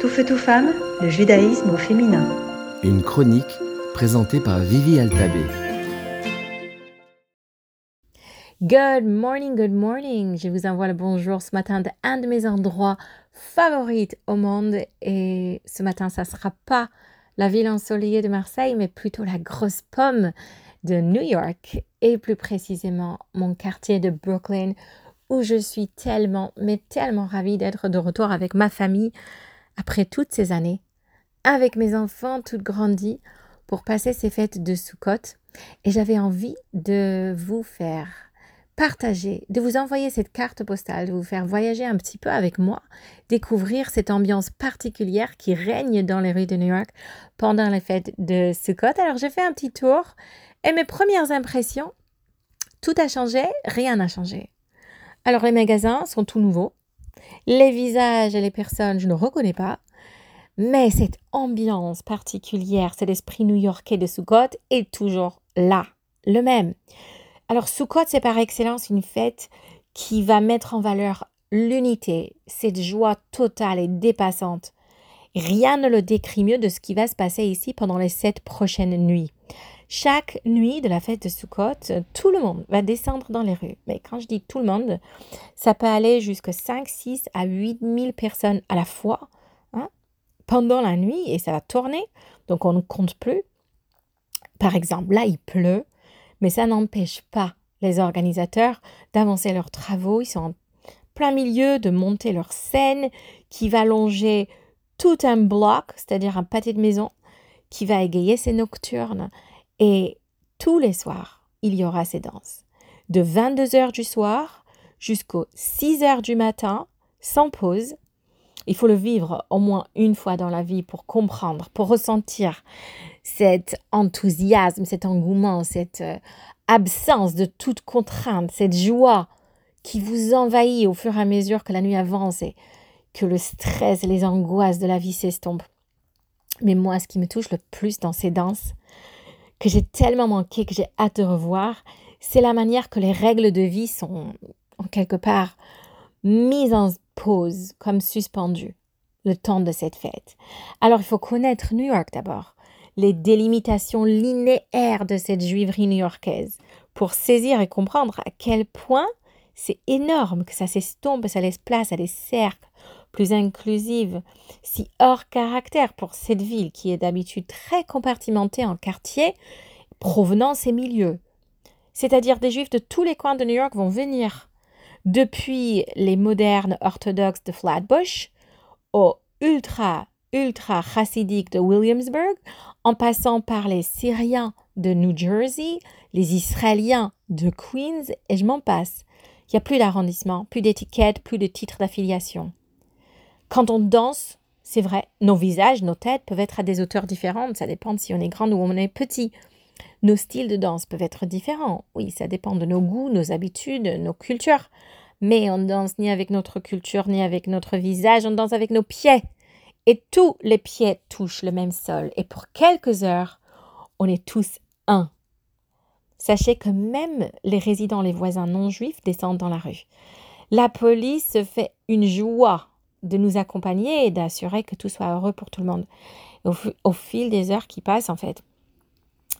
Tout feu, tout femme, le judaïsme au féminin. Une chronique présentée par Vivi Altabé. Good morning, good morning. Je vous envoie le bonjour ce matin d'un de mes endroits favoris au monde. Et ce matin, ça ne sera pas la ville ensoleillée de Marseille, mais plutôt la grosse pomme de New York. Et plus précisément, mon quartier de Brooklyn, où je suis tellement, mais tellement ravie d'être de retour avec ma famille après toutes ces années, avec mes enfants toutes grandis, pour passer ces fêtes de Sukkot. Et j'avais envie de vous faire partager, de vous envoyer cette carte postale, de vous faire voyager un petit peu avec moi, découvrir cette ambiance particulière qui règne dans les rues de New York pendant les fêtes de Sukkot. Alors j'ai fait un petit tour et mes premières impressions, tout a changé, rien n'a changé. Alors les magasins sont tout nouveaux. Les visages et les personnes, je ne reconnais pas. Mais cette ambiance particulière, cet esprit new-yorkais de Sukkot est toujours là, le même. Alors Sukkot, c'est par excellence une fête qui va mettre en valeur l'unité, cette joie totale et dépassante. Rien ne le décrit mieux de ce qui va se passer ici pendant les sept prochaines nuits. Chaque nuit de la fête de Sukkot, tout le monde va descendre dans les rues. Mais quand je dis tout le monde, ça peut aller jusqu'à 5, 6 à 8 000 personnes à la fois hein, pendant la nuit et ça va tourner. Donc on ne compte plus. Par exemple, là, il pleut, mais ça n'empêche pas les organisateurs d'avancer leurs travaux. Ils sont en plein milieu de monter leur scène qui va longer tout un bloc, c'est-à-dire un pâté de maison, qui va égayer ses nocturnes. Et tous les soirs, il y aura ces danses. De 22 heures du soir jusqu'aux 6 heures du matin, sans pause. Il faut le vivre au moins une fois dans la vie pour comprendre, pour ressentir cet enthousiasme, cet engouement, cette euh, absence de toute contrainte, cette joie qui vous envahit au fur et à mesure que la nuit avance et que le stress et les angoisses de la vie s'estompent. Mais moi, ce qui me touche le plus dans ces danses, que j'ai tellement manqué, que j'ai hâte de revoir, c'est la manière que les règles de vie sont, en quelque part, mises en pause, comme suspendues, le temps de cette fête. Alors, il faut connaître New York d'abord, les délimitations linéaires de cette juiverie new-yorkaise, pour saisir et comprendre à quel point c'est énorme que ça s'estompe, ça laisse place à des cercles plus inclusives, si hors caractère pour cette ville qui est d'habitude très compartimentée en quartiers, provenant ces milieux. C'est-à-dire des juifs de tous les coins de New York vont venir, depuis les modernes orthodoxes de Flatbush aux ultra, ultra chassidiques de Williamsburg, en passant par les Syriens de New Jersey, les Israéliens de Queens, et je m'en passe. Il n'y a plus d'arrondissement, plus d'étiquettes, plus de titres d'affiliation. Quand on danse, c'est vrai, nos visages, nos têtes peuvent être à des hauteurs différentes, ça dépend si on est grand ou on est petit. Nos styles de danse peuvent être différents, oui, ça dépend de nos goûts, nos habitudes, nos cultures. Mais on danse ni avec notre culture, ni avec notre visage, on danse avec nos pieds. Et tous les pieds touchent le même sol. Et pour quelques heures, on est tous un. Sachez que même les résidents, les voisins non juifs descendent dans la rue. La police se fait une joie de nous accompagner et d'assurer que tout soit heureux pour tout le monde. Au, fil des heures qui passent, en fait,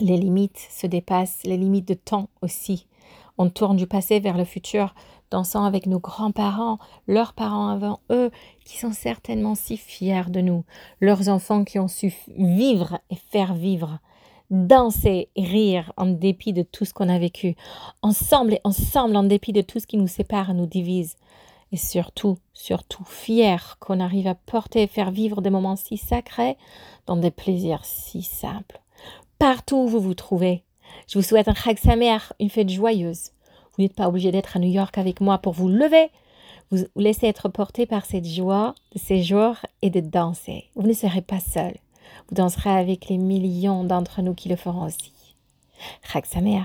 les limites se dépassent, les limites de temps aussi. On tourne du passé vers le futur, dansant avec nos grands-parents, leurs parents avant eux, qui sont certainement si fiers de nous, leurs enfants qui ont su vivre et faire vivre, danser rire en dépit de tout ce qu'on a vécu, ensemble et ensemble en dépit de tout ce qui nous sépare et nous divise et surtout, surtout fier qu'on arrive à porter et faire vivre des moments si sacrés dans des plaisirs si simples. Partout où vous vous trouvez, je vous souhaite un Chag Samer, une fête joyeuse. Vous n'êtes pas obligé d'être à New York avec moi pour vous lever. Vous laissez être porté par cette joie de séjour et de danser. Vous ne serez pas seul. Vous danserez avec les millions d'entre nous qui le feront aussi. Chag Samer.